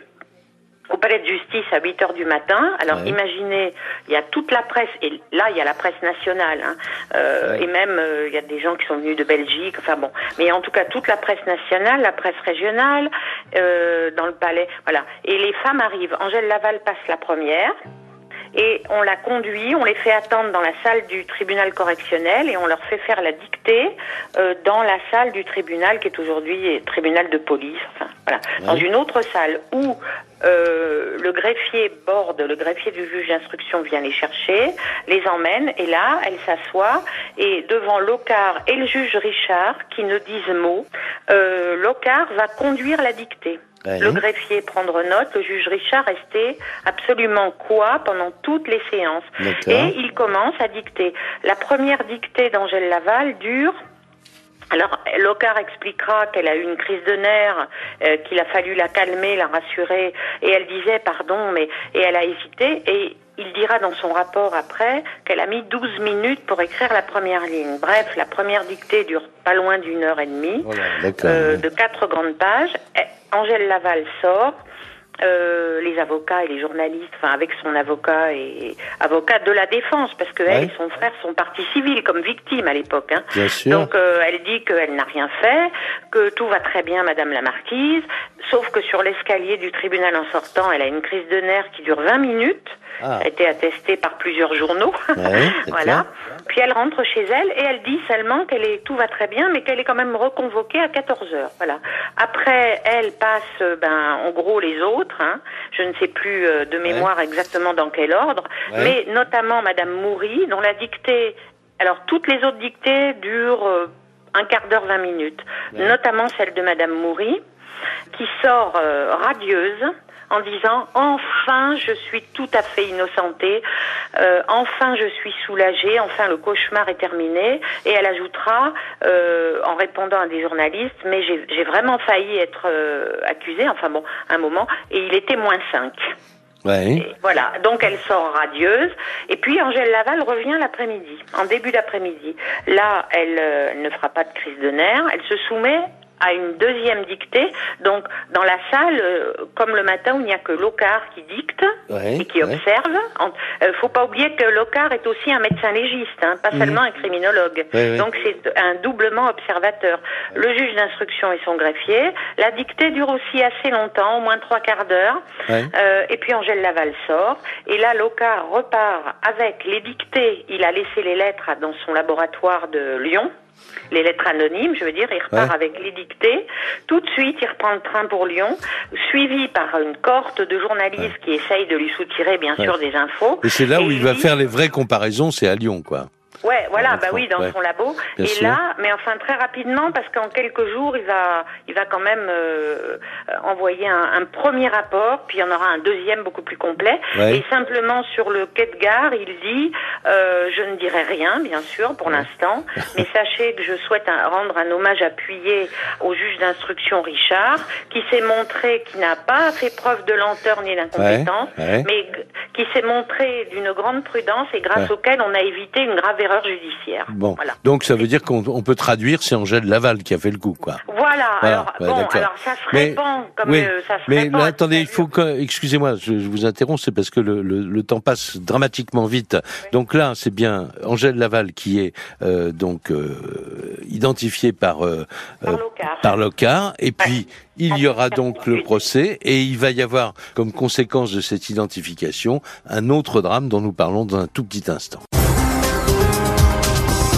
au palais de justice à 8 heures du matin. Alors imaginez, il y a toute la presse, et là il y a la presse nationale, hein, euh, et même euh, il y a des gens qui sont venus de Belgique, enfin bon, mais en tout cas toute la presse nationale, la presse régionale, euh, dans le palais, voilà. Et les femmes arrivent. Angèle Laval passe la première et on la conduit, on les fait attendre dans la salle du tribunal correctionnel et on leur fait faire la dictée euh, dans la salle du tribunal qui est aujourd'hui tribunal de police, enfin voilà, dans une autre salle où euh, le greffier borde, le greffier du juge d'instruction vient les chercher, les emmène et là elle s'assoit et devant Locard et le juge Richard qui ne disent mot, euh, Locard va conduire la dictée. Le greffier prendre note, le juge Richard restait absolument quoi pendant toutes les séances. Et il commence à dicter. La première dictée d'Angèle Laval dure alors, Locard expliquera qu'elle a eu une crise de nerfs, euh, qu'il a fallu la calmer, la rassurer, et elle disait pardon, mais et elle a hésité, et il dira dans son rapport après qu'elle a mis 12 minutes pour écrire la première ligne. Bref, la première dictée dure pas loin d'une heure et demie, euh, de quatre grandes pages. Angèle Laval sort. Euh, les avocats et les journalistes, enfin avec son avocat et avocat de la défense, parce que elle et son frère sont partis civils comme victimes à l'époque. Hein. Donc euh, elle dit qu'elle n'a rien fait, que tout va très bien, Madame la Marquise, sauf que sur l'escalier du tribunal en sortant, elle a une crise de nerfs qui dure 20 minutes. Ah. a été attestée par plusieurs journaux. voilà. Puis elle rentre chez elle et elle dit seulement qu'elle est tout va très bien, mais qu'elle est quand même reconvoquée à 14 heures. Voilà. Après, elle passe, ben, en gros les autres. Hein. Je ne sais plus euh, de mémoire exactement dans quel ordre, mais notamment Madame Moury, dont la dictée. Alors toutes les autres dictées durent euh, un quart d'heure, 20 minutes, notamment celle de Madame Moury. qui sort radieuse en disant enfin je suis tout à fait innocentée, euh, enfin je suis soulagée, enfin le cauchemar est terminé. Et elle ajoutera euh, en répondant à des journalistes, mais j'ai vraiment failli être euh, accusée, enfin bon, un moment, et il était moins 5. Ouais. voilà, donc elle sort radieuse. Et puis Angèle Laval revient l'après-midi, en début d'après-midi. Là, elle, elle, ne fera pas de crise de nerfs, elle se soumet à une deuxième dictée. Donc, dans la salle, euh, comme le matin, où il n'y a que Locard qui dicte et qui observe. Il ne faut pas oublier que Locard est aussi un médecin légiste, hein, pas mhm. seulement un criminologue. Donc, c'est un doublement observateur. Le juge d'instruction et son greffier. La dictée dure aussi assez longtemps, au moins trois quarts d'heure. Euh, et puis, Angèle Laval sort. Et là, Locard repart avec les dictées. Il a laissé les lettres dans son laboratoire de Lyon les lettres anonymes, je veux dire, il repart avec les dictées. Tout de suite, il reprend le train pour Lyon, suivi par une cohorte de journalistes qui essayent de lui soutirer, bien sûr, des infos. Et c'est là où il va faire les vraies comparaisons, c'est à Lyon, quoi. Ouais, voilà, bah oui, dans son labo. et là, mais enfin très rapidement, parce qu'en quelques jours, il va, il va quand même euh, envoyer un, un, premier rapport, puis il y en aura un deuxième beaucoup plus complet. Et simplement sur le quai de gare, il dit euh, je ne dirai rien, bien sûr, pour l'instant, mais sachez que je souhaite rendre un hommage appuyé au juge d'instruction Richard, qui s'est montré, qui n'a pas fait preuve de lenteur ni d'incompétence, mais qui s'est montré d'une grande prudence et grâce auquel on a évité une grave erreur judiciaire. Bon, donc ça veut dire qu'on peut traduire, c'est Angèle Laval qui a fait le coup, quoi. Voilà, alors, bon, alors ça se répand comme euh, ça se Mais là, attendez, il faut que, excusez-moi, je, vous interromps, c'est parce que le, le, temps passe dramatiquement vite. Donc là, c'est bien Angèle Laval qui est euh, donc euh, identifiée par par Locard, et puis il y aura donc le procès et il va y avoir comme conséquence de cette identification un autre drame dont nous parlons dans un tout petit instant.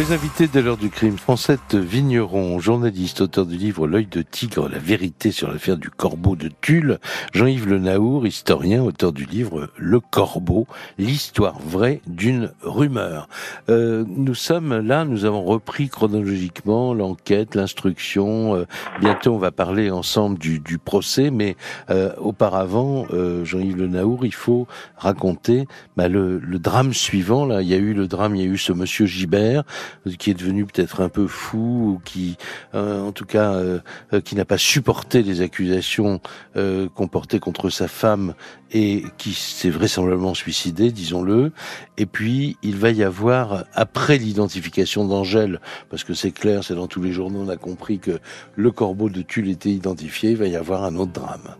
Les invités de l'heure du crime, Francette Vigneron, journaliste, auteur du livre L'œil de tigre, la vérité sur l'affaire du corbeau de Tulle, Jean-Yves Le Naour, historien, auteur du livre Le corbeau, l'histoire vraie d'une rumeur. Euh, nous sommes là, nous avons repris chronologiquement l'enquête, l'instruction. Euh, bientôt, on va parler ensemble du, du procès, mais euh, auparavant, euh, Jean-Yves Le Naour, il faut raconter bah, le, le drame suivant. Là, il y a eu le drame, il y a eu ce monsieur Gibert qui est devenu peut-être un peu fou ou qui, euh, en tout cas, euh, euh, qui n'a pas supporté les accusations qu'on portait contre sa femme et qui s'est vraisemblablement suicidé, disons-le. Et puis, il va y avoir, après l'identification d'Angèle, parce que c'est clair, c'est dans tous les journaux, on a compris que le corbeau de Tulle était identifié, il va y avoir un autre drame.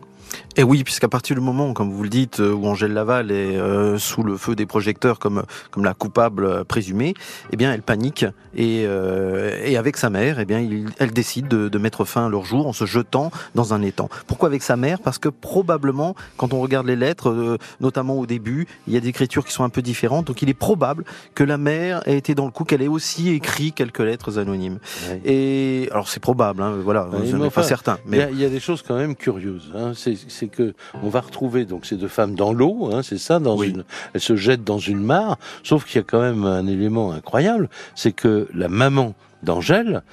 Et oui, puisqu'à partir du moment, comme vous le dites, euh, où Angèle Laval est euh, sous le feu des projecteurs comme comme la coupable euh, présumée, eh bien, elle panique et et avec sa mère, eh bien, elle décide de, de, mettre fin à leur jour en se jetant dans un étang. Pourquoi avec sa mère? Parce que probablement, quand on regarde les lettres, notamment au début, il y a des écritures qui sont un peu différentes, donc il est probable que la mère ait été dans le coup, qu'elle ait aussi écrit quelques lettres anonymes. Et alors c'est probable, hein, voilà, je n'ai pas certain. Mais il y, y, a des choses quand même curieuses. Hein, c'est c'est que on va retrouver donc ces deux femmes dans l'eau, hein, c'est ça, dans une, elles se jettent dans une mare. Sauf qu'il y a quand même un élément incroyable, c'est que la maman d'Angèle,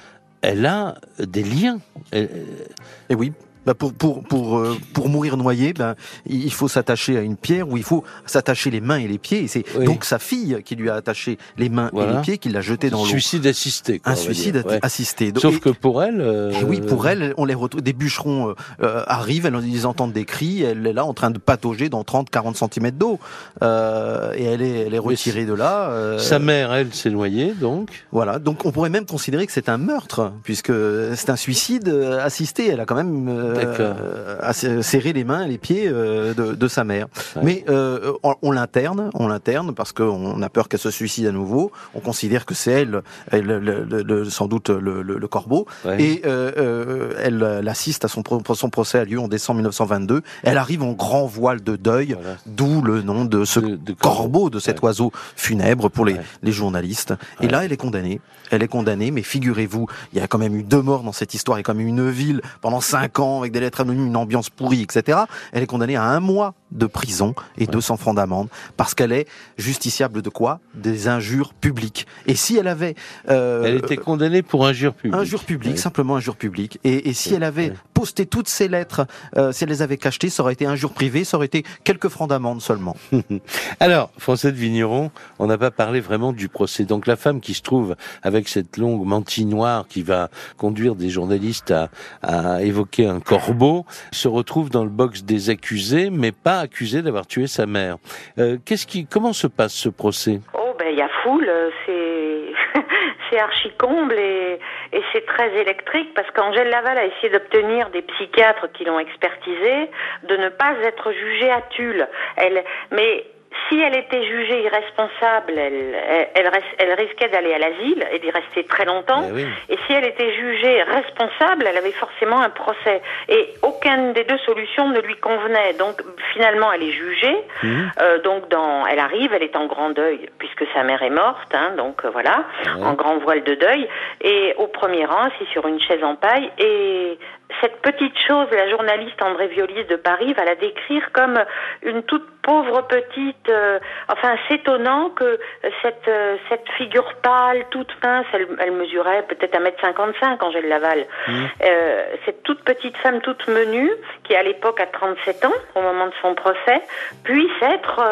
elle a des liens. et oui, bah pour, pour, pour, euh, pour mourir noyé, bah, il faut s'attacher à une pierre ou il faut s'attacher les mains et les pieds. Et c'est donc sa fille qui lui a attaché les mains et les pieds, qui l'a jeté dans l'eau. Suicide assisté. un suicide assisté. Sauf que pour elle. Euh... Oui, pour elle, on les retrouve. Des bûcherons euh, arrivent, elles, ils entendent des cris, elle est là en train de patauger dans 30-40 cm d'eau. Euh, et elle est, elle est retirée de là. Euh. Sa mère, elle, s'est noyée, donc. Voilà. Donc on pourrait même considérer que c'est un meurtre, puisque c'est un suicide assisté. Elle a quand même euh, à serrer les mains et les pieds euh, de, de, sa mère. Mais euh, on, l'interne, on l'interne parce qu'on a peur qu'elle se suicide à nouveau. On considère que c'est elle, elle le, sans doute le, le corbeau, et elle l'assiste à son, son procès a lieu en décembre 1922. Elle arrive en grand voile de deuil, d'où le nom de ce corbeau, de cet oiseau funèbre pour les, les journalistes. Et là, elle est condamnée. Elle est condamnée, mais figurez-vous, il y a quand même eu deux morts dans cette histoire. Il y a quand même une ville pendant cinq ans avec des lettres anonymes, une ambiance pourrie, etc. Elle est condamnée à un mois de prison et 200 francs d'amende parce qu'elle est justiciable de quoi? Des injures publiques. Et si elle avait... Euh, elle était condamnée pour injure publique. Injure publique, simplement injure publique. Et, et si elle avait posté toutes ces lettres, euh, si elle les avait cachetées, ça aurait été injure privée, ça aurait été quelques francs d'amende seulement. Alors, François de Vigneron, on n'a pas parlé vraiment du procès. Donc la femme qui se trouve avec cette longue mantille noire qui va conduire des journalistes à, à évoquer un corbeau, se retrouve dans le box des accusés, mais pas accusé d'avoir tué sa mère. Euh, qu'est-ce qui, comment se passe ce procès? Oh ben il y a foule, c'est c'est archi comble et, et c'est très électrique parce qu'Angèle Laval a essayé d'obtenir des psychiatres qui l'ont expertisé de ne pas être jugée à Tulle. Elle, mais si elle était jugée irresponsable, elle, elle, elle, risquait d'aller à l'asile et d'y rester très longtemps. Eh et si elle était jugée responsable, elle avait forcément un procès. Et aucune des deux solutions ne lui convenait. Donc finalement, elle est jugée. Mhm. Euh, donc dans, elle arrive, elle est en grand deuil puisque sa mère est morte. Hein, donc euh, voilà, en grand voile de deuil. Et au premier rang, assise sur une chaise en paille. Et cette petite chose, la journaliste André Violis de Paris va la décrire comme une toute pauvre petite. Euh, enfin, c'est étonnant que cette euh, cette figure pâle, toute mince, elle, elle mesurait peut-être un mètre cinquante-cinq, Angèle Laval. Mmh. Euh, cette toute petite femme, toute menue, qui à l'époque a 37 ans au moment de son procès, puisse être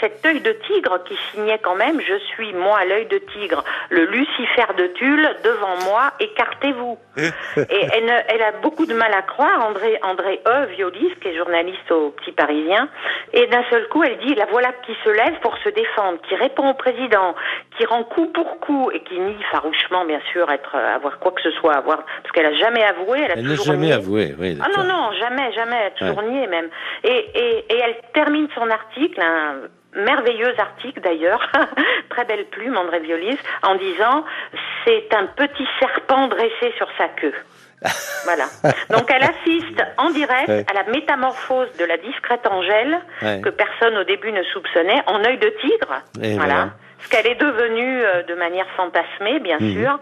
cet œil de tigre qui signait quand même "Je suis moi l'œil de tigre, le Lucifer de Tulle devant moi, écartez-vous". Et elle, elle a beaucoup de mal à croire, André, André E, violiste, qui est journaliste au Petit Parisien, et d'un seul coup, elle dit, la voilà qui se lève pour se défendre, qui répond au président, qui rend coup pour coup, et qui nie farouchement, bien sûr, être, avoir quoi que ce soit, avoir, parce qu'elle a jamais avoué, elle a elle toujours jamais nié. avoué, oui. Ah non, non, jamais, jamais, elle a toujours nié même. Et, et, et elle termine son article, un merveilleux article d'ailleurs, très belle plume, André Violis, en disant c'est un petit serpent dressé sur sa queue. voilà. Donc elle assiste en direct Ouais. à la métamorphose de la discrète Angèle Ouais. que personne au début ne soupçonnait en œil de tigre. Et voilà. voilà. Ce qu'elle est devenue euh, de manière fantasmée, bien Mhm. sûr,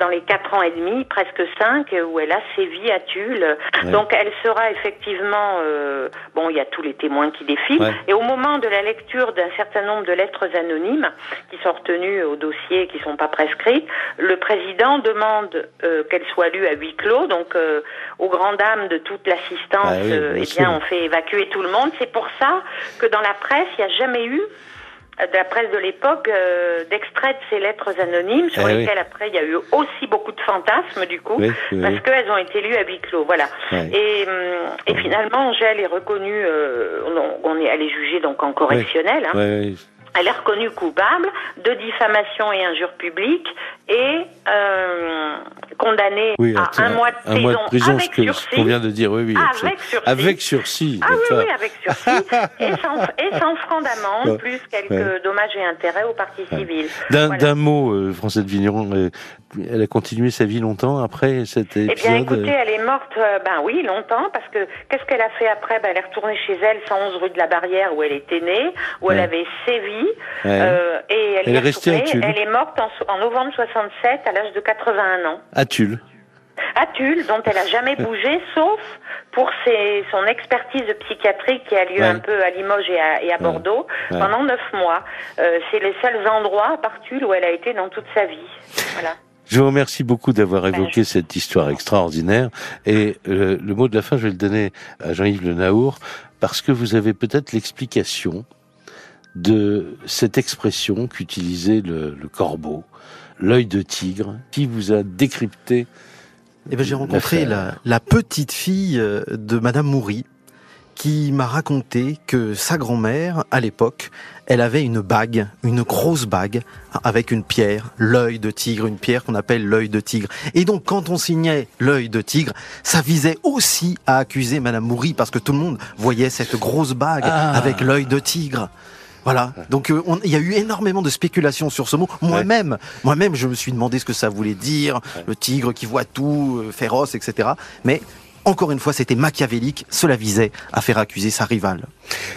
dans les quatre ans et demi, presque cinq, où elle a sévi à Tulle. Ouais. Donc elle sera effectivement, euh, bon, il y a tous les témoins qui défilent, Ouais. et au moment de la lecture d'un certain nombre de lettres anonymes qui sont retenues au dossier et qui sont pas prescrites, le président demande euh, qu'elles soient lues à huis clos, donc euh, aux grandes dames de toute l'assistance, Ah oui, euh, bien eh sûr. bien, on fait évacuer tout le monde. C'est pour ça que dans la presse, il n'y a jamais eu de la presse de l'époque euh, d'extraits de ces lettres anonymes sur Eh oui. lesquelles après il y a eu aussi beaucoup de fantasmes du coup Oui, oui, parce qu'elles ont été lues à huis clos voilà. Et, hum, et finalement Angèle est reconnue euh, on, on est elle est jugée donc en correctionnel hein. Elle est reconnue coupable de diffamation et injure publique et euh, condamnée Oui, à un mois de un prison, mois de prison, avec ce sursis. qu'on vient de dire, oui, oui. Avec absolument. sursis. Avec sursis. Ah oui, avec sursis et sans, et francs d'amende, Ouais. plus quelques Ouais. dommages et intérêts aux parties civiles. D'un Voilà. d'un mot, euh, Françoise Vigneron, euh, elle a continué sa vie longtemps après cet Eh épisode bien, écoutez, elle est morte, euh, ben oui, longtemps, parce que qu'est-ce qu'elle a fait après? Ben, Elle est retournée chez elle, 111 rue de la Barrière, où elle était née, où elle Ouais. avait sévi, Ouais. euh, et elle, est restée. Elle est morte en, novembre 67, à l'âge de 81 ans. à Tulle. À Tulle, dont elle a jamais bougé, sauf pour ses, son expertise psychiatrique qui a lieu Ouais. un peu à Limoges et à, et à Bordeaux Ouais. pendant neuf mois. Euh, C'est les seuls endroits, à part Tulle, où elle a été dans toute sa vie. Voilà. Je vous remercie beaucoup d'avoir Ben, évoqué cette histoire extraordinaire. Et euh, le mot de la fin, je vais le donner à Jean-Yves Le Naour, parce que vous avez peut-être l'explication de cette expression qu'utilisait le, le corbeau, l'œil de tigre, qui vous a décrypté. Eh ben, j'ai rencontré la petite fille euh, de Madame Moury qui m'a raconté que sa grand-mère, à l'époque, elle avait une bague, une grosse bague, avec une pierre, l'œil de tigre, une pierre qu'on appelle l'œil de tigre. Et donc, quand on signait l'œil de tigre, ça visait aussi à accuser Madame Moury, parce que tout le monde voyait cette grosse bague Ah. avec l'œil de tigre. Voilà. Donc euh, on- il y a eu énormément de spéculations sur ce mot. Moi-même, moi-même, je me suis demandé ce que ça voulait dire, le tigre qui voit tout, euh, féroce, etc. Mais encore une fois, c'était machiavélique. Cela visait à faire accuser sa rivale.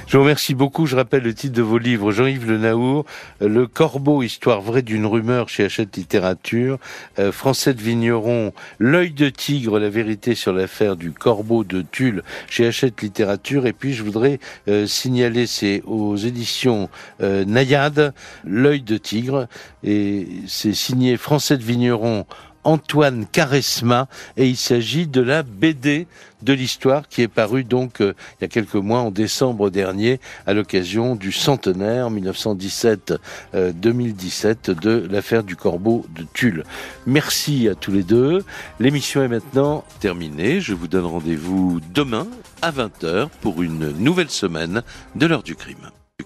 Je vous remercie beaucoup. Je rappelle le titre de vos livres. Jean-Yves Le Naour, Le Corbeau, histoire vraie d'une rumeur chez Hachette Littérature. Euh, Français de Vigneron, L'œil de tigre, la vérité sur l'affaire du corbeau de Tulle chez Hachette Littérature. Et puis, je voudrais euh, signaler, c'est aux éditions euh, Nayade, L'œil de tigre. Et c'est signé Français de Vigneron Antoine Caresma et il s'agit de la BD de l'histoire qui est parue donc euh, il y a quelques mois en décembre dernier à l'occasion du centenaire 1917-2017 euh, de l'affaire du corbeau de Tulle. Merci à tous les deux. L'émission est maintenant terminée. Je vous donne rendez-vous demain à 20h pour une nouvelle semaine de l'heure du crime.